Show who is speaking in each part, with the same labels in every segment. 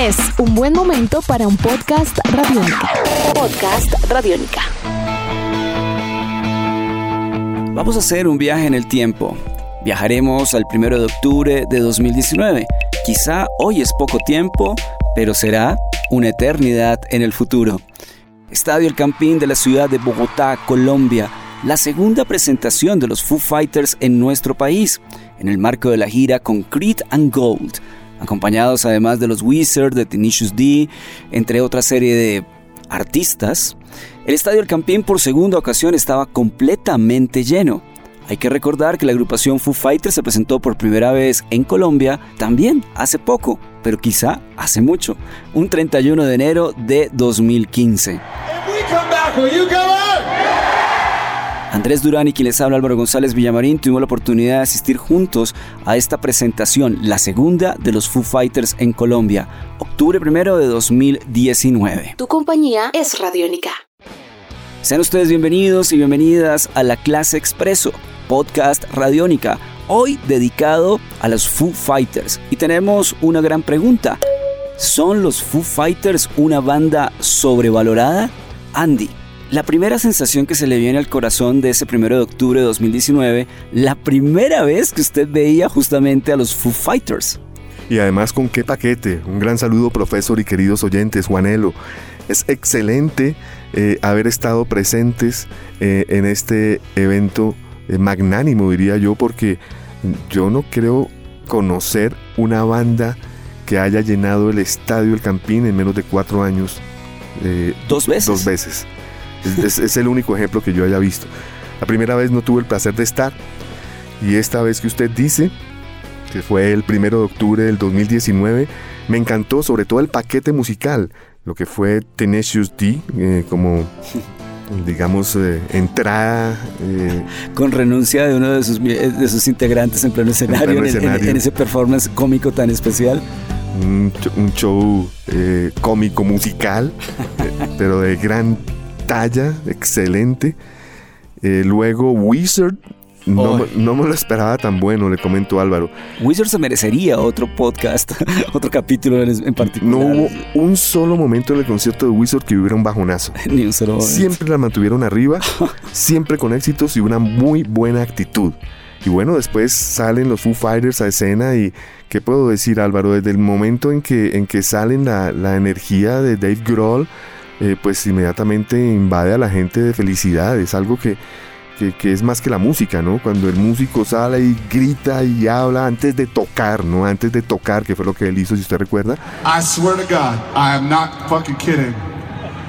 Speaker 1: Es un buen momento para un podcast radiónica. Podcast radiónica.
Speaker 2: Vamos a hacer un viaje en el tiempo. Viajaremos al 1 de octubre de 2019. Quizá hoy es poco tiempo, pero será una eternidad en el futuro. Estadio El Campín de la ciudad de Bogotá, Colombia, la segunda presentación de los Foo Fighters en nuestro país, en el marco de la gira Concrete and Gold, acompañados además de los Wizards, de Tenacious D, entre otra serie de artistas. El Estadio El Campín por segunda ocasión estaba completamente lleno. Hay que recordar que la agrupación Foo Fighters se presentó por primera vez en Colombia también hace poco, pero quizá hace mucho, un 31 de enero de 2015. Andrés Durán y quien les habla Álvaro González Villamarín tuvimos la oportunidad de asistir juntos a esta presentación, la segunda de los Foo Fighters en Colombia, octubre primero de 2019.
Speaker 1: Tu compañía es Radiónica.
Speaker 2: Sean ustedes bienvenidos y bienvenidas a la clase Expreso, podcast Radiónica, hoy dedicado a los Foo Fighters. Y tenemos una gran pregunta. ¿Son los Foo Fighters una banda sobrevalorada? Andy, la primera sensación que se le viene al corazón de ese primero de octubre de 2019, la primera vez que usted veía justamente a los Foo Fighters.
Speaker 3: Y además con qué paquete. Un gran saludo profesor y queridos oyentes, Juanelo. Es excelente eh, haber estado presentes eh, en este evento eh, magnánimo, diría yo, porque yo no creo conocer una banda que haya llenado el estadio El Campín en menos de cuatro años.
Speaker 2: dos veces.
Speaker 3: Dos veces. Es, el único ejemplo que yo haya visto. La primera vez no tuve el placer de estar y esta vez que usted dice, que fue el primero de octubre del 2019, me encantó sobre todo el paquete musical, lo que fue Tenacious D, eh, como digamos, eh, entrada.
Speaker 2: Eh, Con renuncia de uno de sus, de sus integrantes en pleno escenario, en, ese performance cómico tan especial.
Speaker 3: Un, un show cómico musical, pero de gran talla, excelente. Eh, luego Wizard, no, me lo esperaba tan bueno, le comento Álvaro.
Speaker 2: Wizard se merecería otro podcast, otro capítulo en, particular.
Speaker 3: No hubo un solo momento en el concierto de Wizard que hubiera un bajonazo.
Speaker 2: Ni un solo momento.
Speaker 3: Siempre la mantuvieron arriba, siempre con éxitos y una muy buena actitud. Y bueno, después salen los Foo Fighters a escena y ¿qué puedo decir Álvaro? Desde el momento en que, en que salen la, la energía de Dave Grohl, eh, pues inmediatamente invade a la gente de felicidad. Es algo que, que, es más que la música, ¿no? Cuando el músico sale y grita y habla antes de tocar, ¿no? Antes de tocar, que fue lo que él hizo, si usted recuerda.
Speaker 4: I swear to God, I am not fucking kidding.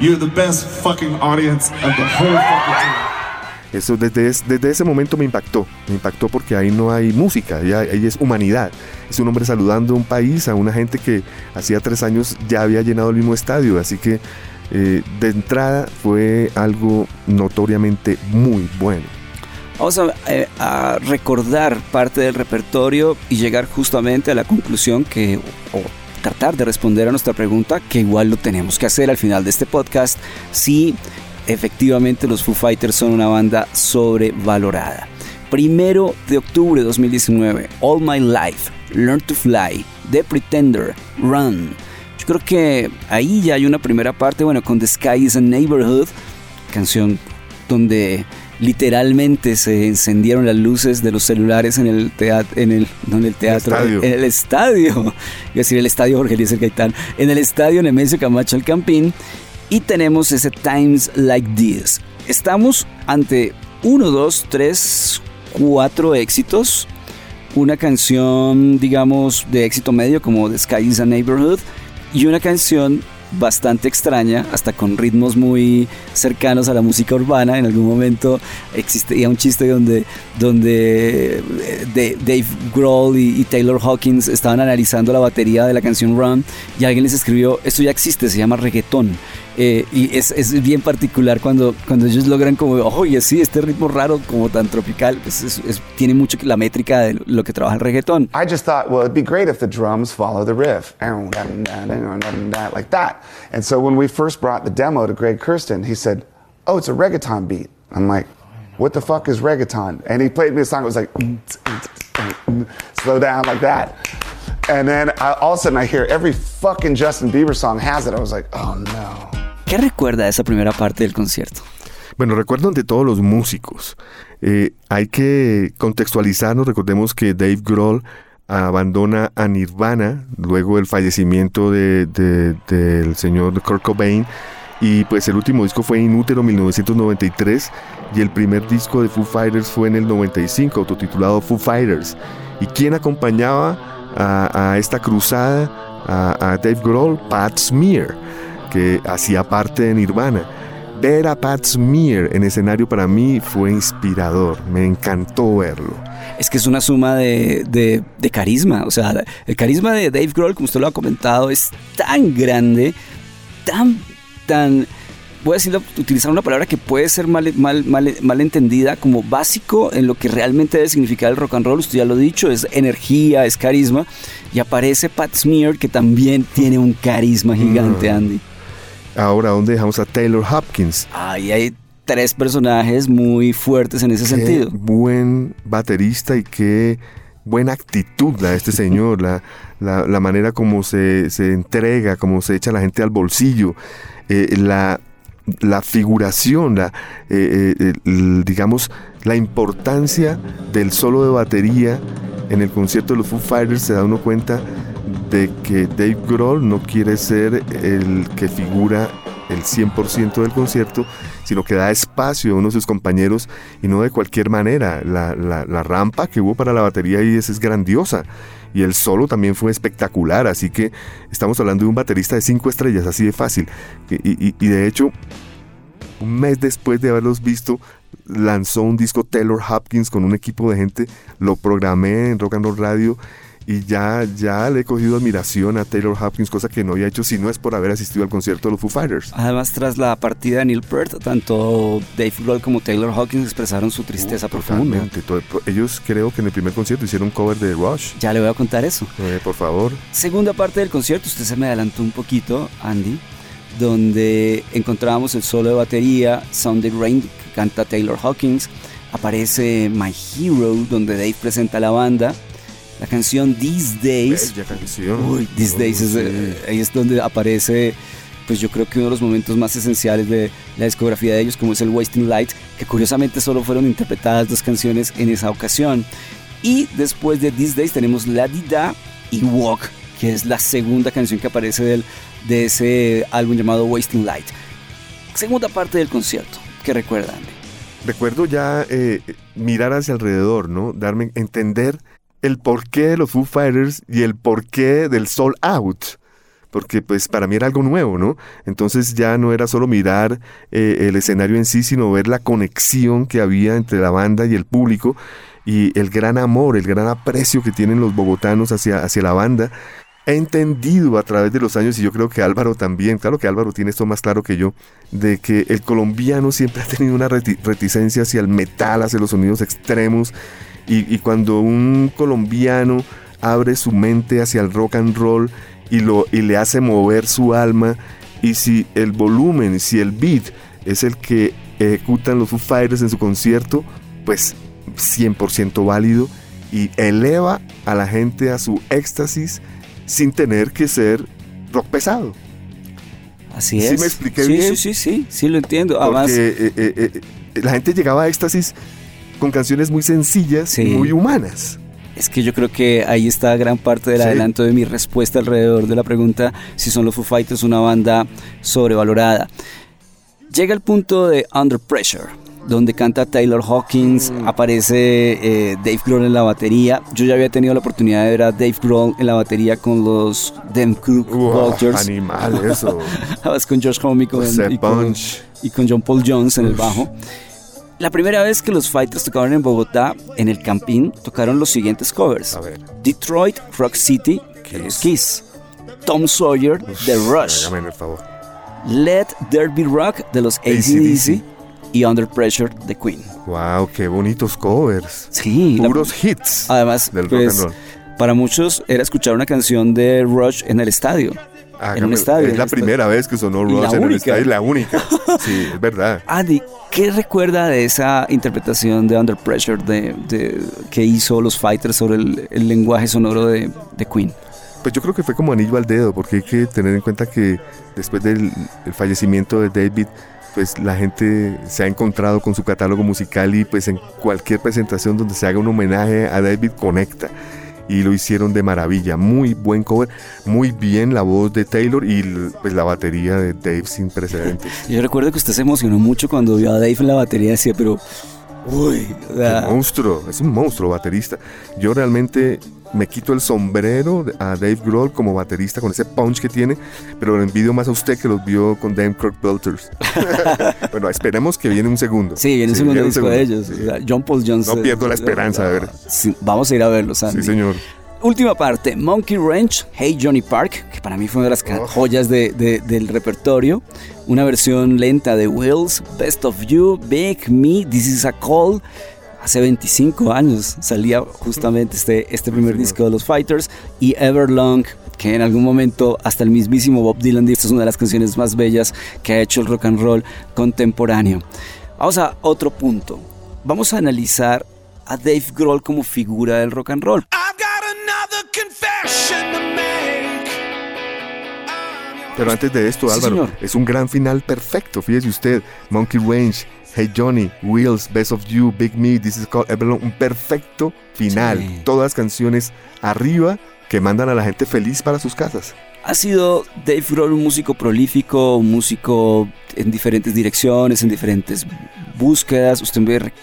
Speaker 4: You're the best fucking audience of the whole fucking
Speaker 3: Eso desde, desde ese momento me impactó. Me impactó porque ahí no hay música, ahí, ahí es humanidad. Es un hombre saludando a un país, a una gente que hacía tres años ya había llenado el mismo estadio. Así que eh, de entrada fue algo notoriamente muy bueno.
Speaker 2: Vamos eh, a, recordar parte del repertorio y llegar justamente a la conclusión que, o tratar de responder a nuestra pregunta, que igual lo tenemos que hacer al final de este podcast, si efectivamente los Foo Fighters son una banda sobrevalorada. Primero de octubre de 2019, All My Life, Learn to Fly, The Pretender, Run. Yo creo que ahí ya hay una primera parte, bueno, con The Sky is a Neighborhood, canción donde literalmente se encendieron las luces de los celulares en el teatro, en el, no en el teatro, en el estadio, iba a decir el estadio Jorge Eliezer Gaitán, en el estadio Nemesio Camacho El Campín, y tenemos ese Times Like This. Estamos ante uno, dos, tres, cuatro éxitos, una canción, digamos, de éxito medio como The Sky is a Neighborhood, y una canción bastante extraña, hasta con ritmos muy cercanos a la música urbana. En algún momento existía un chiste donde, donde eh, Dave Grohl y, Taylor Hawkins estaban analizando la batería de la canción Run y alguien les escribió, esto ya existe, se llama reggaetón. Eh, y es, es, bien particular cuando, cuando ellos logran como, oye, sí, este ritmo raro como tan tropical, pues es, tiene mucho la métrica de lo que trabaja el reggaetón.
Speaker 4: I just thought, well, it'd be great if the drums follow the riff, like that. And so when we first brought the demo to Greg Kirsten, he said, oh, it's a reggaeton beat. I'm like, what the fuck is reggaeton? And he played me a song, it was like, slow down like that. And then I, all of a sudden I hear every fucking Justin Bieber song has it. I was like, oh no.
Speaker 2: ¿Qué recuerda de esa primera parte del concierto?
Speaker 3: Bueno, recuerdo ante todos los músicos. Eh, hay que contextualizarnos. Recordemos que Dave Grohl abandona a Nirvana luego del fallecimiento de, de- del señor Kurt Cobain. Y pues el último disco fue Inútero 1993 y el primer disco de Foo Fighters fue en el 95, autotitulado Foo Fighters. ¿Y quién acompañaba a, a esta cruzada a, a Dave Grohl? Pat Smear, que hacía parte de Nirvana. Ver a Pat Smear en escenario para mí fue inspirador, me encantó verlo.
Speaker 2: Es que es una suma de, de- de carisma. O sea, el carisma de Dave Grohl, como usted lo ha comentado, es tan grande, tan, tan. Voy a decirlo, utilizar una palabra que puede ser mal, mal, mal, mal entendida como básico en lo que realmente debe significar el rock and roll. Usted ya lo ha dicho, es energía, es carisma. Y aparece Pat Smear, que también tiene un carisma gigante,
Speaker 3: Mm.
Speaker 2: Andy.
Speaker 3: Ahora, ¿dónde dejamos a Taylor Hopkins?
Speaker 2: Ahí hay tres personajes muy fuertes en ese
Speaker 3: Qué
Speaker 2: sentido.
Speaker 3: buen baterista y qué buena actitud la de este señor, la, la, la manera como se, se entrega, como se echa la gente al bolsillo, eh, la, la figuración, la, eh, eh, el- digamos, la importancia del solo de batería en el concierto de los Foo Fighters, se da uno cuenta de que Dave Grohl no quiere ser el que figura el 100% del concierto, sino que da espacio a uno de sus compañeros y no de cualquier manera. La, rampa que hubo para la batería ahí es, es grandiosa y el solo también fue espectacular, así que estamos hablando de un baterista de cinco estrellas, así de fácil. Y- y de hecho, un mes después de haberlos visto, lanzó un disco Taylor Hopkins con un equipo de gente, lo programé en Rock and Roll Radio y ya, ya le he cogido admiración a Taylor Hopkins, cosa que no había hecho si no es por haber asistido al concierto de los Foo Fighters.
Speaker 2: Además, tras la partida de Neil Peart, tanto Dave Grohl como Taylor Hawkins expresaron su tristeza profunda.
Speaker 3: Totalmente. Todo- ellos creo que en el primer concierto hicieron un cover de Rush.
Speaker 2: Ya le voy a contar eso.
Speaker 3: Eh, por favor.
Speaker 2: Segunda parte del concierto, usted se me adelantó un poquito, Andy, donde encontrábamos el solo de batería, Sunday Rain, que canta Taylor Hawkins, aparece My Hero, donde Dave presenta a la banda, la canción These Days,
Speaker 3: canción.
Speaker 2: Uy, These Days es,
Speaker 3: Sí.
Speaker 2: eh, ahí es donde aparece, pues yo creo que uno de los momentos más esenciales de la discografía de ellos, como es el Wasting Light, que curiosamente solo fueron interpretadas dos canciones en esa ocasión. Y después de These Days tenemos La Dida y Walk, que es la segunda canción que aparece del, de ese álbum llamado Wasting Light. Segunda parte del concierto, que recuerdan.
Speaker 3: Recuerdo ya eh, mirar hacia alrededor, ¿no? Darme, entender el porqué de los Foo Fighters y el porqué del Soul Out. Porque pues para mí era algo nuevo, ¿no? Entonces ya no era solo mirar eh, el escenario en sí, sino ver la conexión que había entre la banda y el público y el gran amor, el gran aprecio que tienen los bogotanos hacia, hacia la banda. He entendido a través de los años, y yo creo que Álvaro también, claro que Álvaro tiene esto más claro que yo, de que el colombiano siempre ha tenido una reti- reticencia hacia el metal, hacia los sonidos extremos, y, y cuando un colombiano abre su mente hacia el rock and roll y, lo, y le hace mover su alma, y si el volumen, si el beat es el que ejecutan los Foo Fighters en su concierto, pues 100% válido y eleva a la gente a su éxtasis sin tener que ser rock pesado.
Speaker 2: Así
Speaker 3: ¿Sí
Speaker 2: es.
Speaker 3: me expliqué
Speaker 2: sí,
Speaker 3: bien?
Speaker 2: Sí, sí, sí, sí, lo entiendo. Además,
Speaker 3: Porque eh, eh, eh, la gente llegaba a éxtasis con canciones muy sencillas
Speaker 2: Sí.
Speaker 3: y muy humanas.
Speaker 2: Es que yo creo que ahí está gran parte del
Speaker 3: Sí.
Speaker 2: adelanto de mi respuesta alrededor de la pregunta si son los Foo Fighters una banda sobrevalorada. Llega el punto de Under Pressure, donde canta Taylor Hawkins,
Speaker 3: Mm.
Speaker 2: aparece eh, Dave Grohl en la batería. Yo ya había tenido la oportunidad de ver a Dave Grohl en la batería con los Dem Crook Vultures,
Speaker 3: animal eso.
Speaker 2: con Josh Homme y con, y con- y con John Paul Jones en el
Speaker 3: Uf.
Speaker 2: La primera vez que los Fighters tocaron en Bogotá, en el Campín, tocaron los siguientes covers.
Speaker 3: A ver.
Speaker 2: Detroit, Rock City, de los Kiss. Tom Sawyer, The Rush.
Speaker 3: Hágame el favor.
Speaker 2: Let There Be Rock, de los
Speaker 3: AC/DC.
Speaker 2: Y Under Pressure, de Queen.
Speaker 3: Wow, qué bonitos covers.
Speaker 2: Sí, la-
Speaker 3: Puros hits.
Speaker 2: además,
Speaker 3: del rock
Speaker 2: pues,
Speaker 3: and roll.
Speaker 2: para muchos era escuchar una canción de Rush en el estadio. En un estadio.
Speaker 3: Es la primera vez que sonó Rush en
Speaker 2: única.
Speaker 3: estadio. La única. Sí, es verdad.
Speaker 2: Andy, ¿qué recuerda de esa interpretación de Under Pressure de, de- que hizo los Fighters sobre el, el lenguaje sonoro de, de Queen?
Speaker 3: Pues yo creo que fue como anillo al dedo, porque hay que tener en cuenta que después del el fallecimiento de David, pues la gente se ha encontrado con su catálogo musical y pues en cualquier presentación donde se haga un homenaje a David conecta. Y lo hicieron de maravilla, muy buen cover, muy bien la voz de Taylor y pues la batería de Dave sin precedentes.
Speaker 2: Yo recuerdo que usted se emocionó mucho cuando vio a Dave en la batería, decía, pero Uy,
Speaker 3: Qué monstruo, es un monstruo baterista. Yo realmente me quito el sombrero a Dave Grohl como baterista con ese punch que tiene, pero lo envidio más a usted que los vio con Dan Kirk Belters. bueno, esperemos que viene un segundo.
Speaker 2: Sí, viene un segundo disco de ellos. John Paul Jones.
Speaker 3: No pierdo la esperanza de ver.
Speaker 2: vamos a ir a verlo, Sandy.
Speaker 3: Sí, señor.
Speaker 2: Última parte, Monkey Ranch, Hey Johnny Park, que para mí fue una de las oh. joyas del repertorio. Una versión lenta de Wills, Best of You, Big Me, This is a Call. Hace 25 años salía justamente este, este primer disco de los Fighters y Everlong, que en algún momento hasta el mismísimo Bob Dylan dijo, esta es una de las canciones más bellas que ha hecho el rock and roll contemporáneo. Vamos a otro punto. Vamos a analizar a Dave Grohl como figura del rock and roll.
Speaker 3: Pero antes de esto, Álvaro, es un gran final perfecto. Fíjese usted, Monkey Range, Hey Johnny, Wheels, Best of You, Big Me, This is Called Everlong, un perfecto final. Todas canciones arriba que mandan a la gente feliz para sus casas.
Speaker 2: Ha sido Dave Grohl un músico prolífico, un músico en diferentes direcciones, en diferentes búsquedas. Usted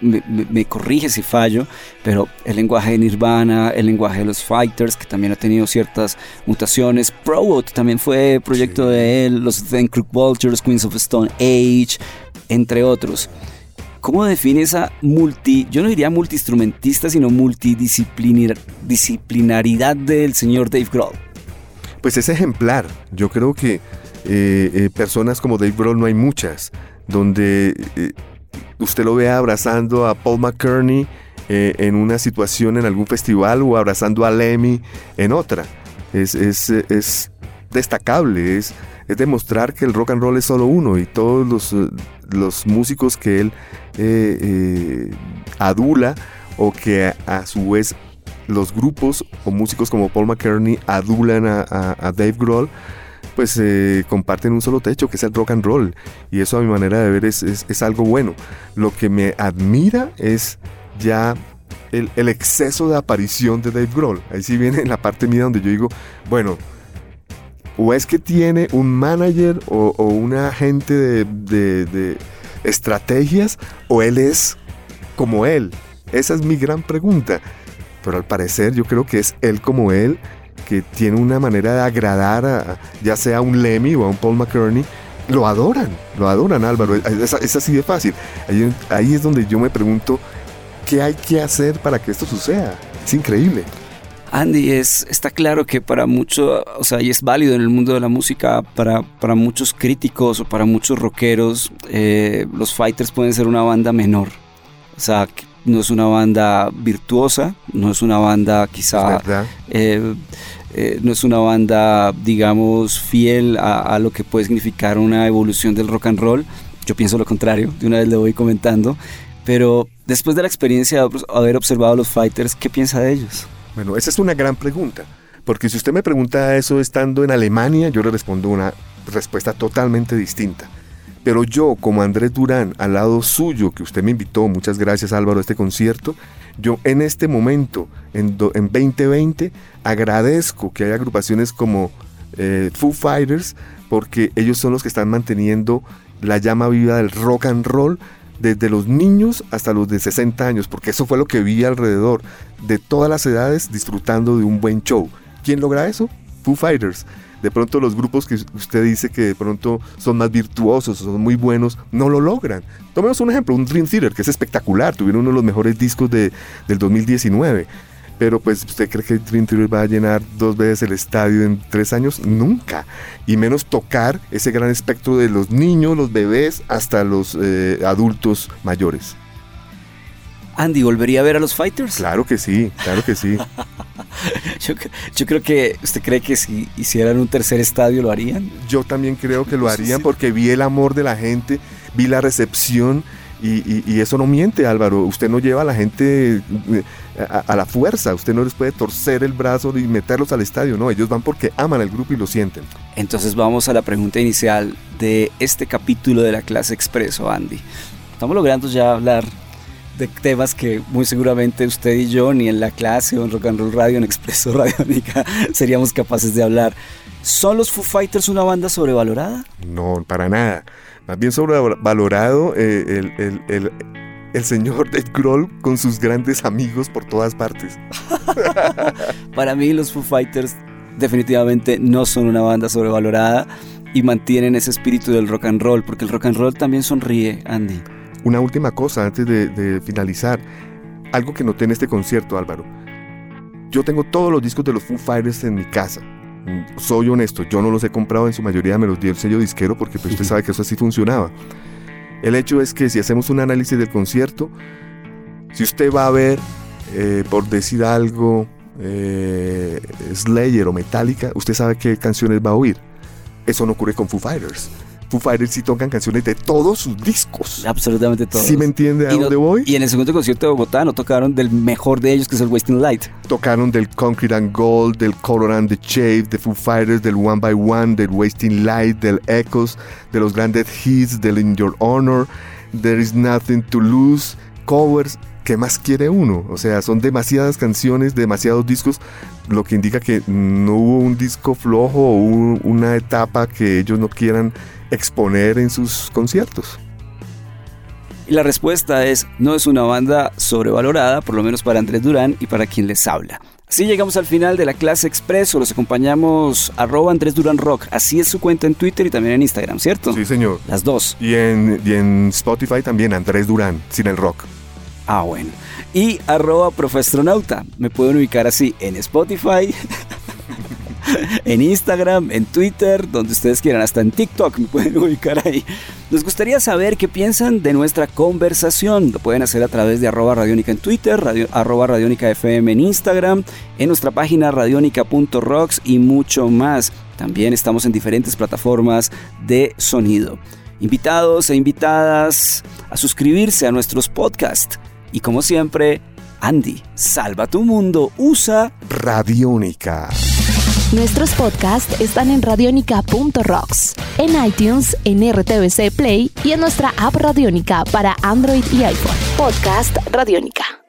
Speaker 2: me, corrige si fallo, pero el lenguaje de Nirvana, el lenguaje de los Fighters, que también ha tenido ciertas mutaciones. Probot también fue proyecto de él, los Then Crook Vultures, Queens of Stone Age, entre otros. ¿Cómo define esa multi, yo no diría multiinstrumentista, sino multidisciplinaridad del señor Dave Grohl?
Speaker 3: Pues es ejemplar. Yo creo que eh, eh, personas como Dave Grohl no hay muchas, donde eh, usted lo vea abrazando a Paul McCartney en una situación en algún festival o abrazando a Lemmy en otra. Es, es, destacable, es, es, demostrar que el rock and roll es solo uno y todos los, los músicos que él adula o que a su vez los grupos o músicos como Paul McCartney adulan a, Dave Grohl, pues eh, comparten un solo techo, que es el rock and roll. Y eso a mi manera de ver es, algo bueno. Lo que me admira es ya el, exceso de aparición de Dave Grohl. Ahí sí viene la parte mía donde yo digo, bueno, o es que tiene un manager o, un agente de estrategias, o él es como él. Esa es mi gran pregunta pero al parecer yo creo que es él como él, que tiene una manera de agradar a ya sea a un Lemmy o a un Paul McCartney, lo adoran, lo adoran Álvaro, es, así de fácil. Ahí, ahí, es donde yo me pregunto, ¿qué hay que hacer para que esto suceda? Es increíble.
Speaker 2: Andy, es, está claro que para muchos, o sea, y es válido en el mundo de la música, para, para muchos críticos o para muchos rockeros, eh, los Fighters pueden ser una banda menor. O sea, no es una banda virtuosa, no es una banda quizá... Eh, eh, no es una banda, digamos, fiel a, lo que puede significar una evolución del rock and roll. Yo pienso lo contrario, de una vez le voy comentando. Pero después de la experiencia de haber observado a los Fighters, ¿qué piensa de ellos?
Speaker 3: Bueno, esa es una gran pregunta. Porque si usted me pregunta eso estando en Alemania, yo le respondo una respuesta totalmente distinta. Pero yo, como Andrés Durán, al lado suyo, que usted me invitó, muchas gracias Álvaro, a este concierto, yo en este momento, en, en 2020, agradezco que haya agrupaciones como eh, Foo Fighters, porque ellos son los que están manteniendo la llama viva del rock and roll desde los niños hasta los de 60 años, porque eso fue lo que vi alrededor, de todas las edades disfrutando de un buen show. ¿Quién logra eso? Foo Fighters de pronto los grupos que usted dice que de pronto son más virtuosos, son muy buenos, no lo logran. Tomemos un ejemplo, un Dream Theater, que es espectacular, tuvieron uno de los mejores discos de, del 2019. Pero pues, ¿usted cree que Dream Theater va a llenar dos veces el estadio en tres años? Nunca. Y menos tocar ese gran espectro de los niños, los bebés, hasta los eh, adultos mayores.
Speaker 2: Andy, ¿volvería a ver a los Fighters?
Speaker 3: Claro que sí, claro que sí.
Speaker 2: yo, creo que, ¿usted cree que si hicieran un tercer estadio lo harían?
Speaker 3: Yo también creo que lo harían porque vi el amor de la gente, vi la recepción Y, eso no miente, Álvaro. Usted no lleva a la gente eh, a, la fuerza. Usted no les puede torcer el brazo y meterlos al estadio. No, ellos van porque aman al grupo y lo sienten.
Speaker 2: Entonces vamos a la pregunta inicial de este capítulo de la clase expreso, Andy. Estamos logrando ya hablar de temas que muy seguramente usted y yo, ni en la clase o en Rock and Roll Radio, en Expreso Radiónica, seríamos capaces de hablar. ¿Son los Foo Fighters una banda sobrevalorada?
Speaker 3: No, para nada. Más bien sobrevalorado eh, el, señor Dave Grohl con sus grandes amigos por todas partes.
Speaker 2: Para mí los Foo Fighters definitivamente no son una banda sobrevalorada y mantienen ese espíritu del rock and roll, porque el rock and roll también sonríe, Andy.
Speaker 3: Una última cosa antes de, de finalizar, algo que noté en este concierto, Álvaro. Yo tengo todos los discos de los Foo Fighters en mi casa soy honesto, yo no los he comprado, en su mayoría me los dio el sello disquero porque pues, usted sabe que eso así funcionaba. El hecho es que si hacemos un análisis del concierto, si usted va a ver, eh, por decir algo, eh, Slayer o Metallica, usted sabe qué canciones va a oír. Eso no ocurre con Foo Fighters. Foo Fighters sí tocan canciones de todos sus discos.
Speaker 2: Absolutamente todos.
Speaker 3: ¿Sí me entiende a dónde voy?
Speaker 2: Y en el segundo concierto de Bogotá no tocaron del mejor de ellos, que es el Wasting Light.
Speaker 3: Tocaron del Concrete and Gold, del Color and the Shave, de Foo Fighters, del One by One, del Wasting Light, del Echoes, de los grandes hits, del In Your Honor, There is Nothing to Lose, covers. ¿Qué más quiere uno? O sea, son demasiadas canciones, demasiados discos, lo que indica que no hubo un disco flojo o una etapa que ellos no quieran exponer en sus conciertos?
Speaker 2: Y la respuesta es, no es una banda sobrevalorada, por lo menos para Andrés Durán y para quien les habla. Así llegamos al final de la clase expreso, los acompañamos arroba Andrés Durán Rock, así es su cuenta en Twitter y también en Instagram, ¿cierto?
Speaker 3: Sí, señor.
Speaker 2: Las dos.
Speaker 3: Y en, y en Spotify también Andrés Durán, sin el rock.
Speaker 2: Ah, bueno. Y arroba profestronauta, me pueden ubicar así en Spotify, en Instagram, en Twitter, donde ustedes quieran, hasta en TikTok me pueden ubicar ahí. Nos gustaría saber qué piensan de nuestra conversación. Lo pueden hacer a través de arroba radiónica en Twitter, radio, arroba radiónica FM en Instagram, en nuestra página radionica.rocks y mucho más. También estamos en diferentes plataformas de sonido. Invitados e invitadas a suscribirse a nuestros podcasts. Y como siempre, Andy, salva tu mundo, usa
Speaker 3: Radiónica.
Speaker 1: Nuestros podcasts están en radionica.rocks, en iTunes, en RTVC Play y en nuestra app Radionica para Android y iPhone. Podcast Radionica.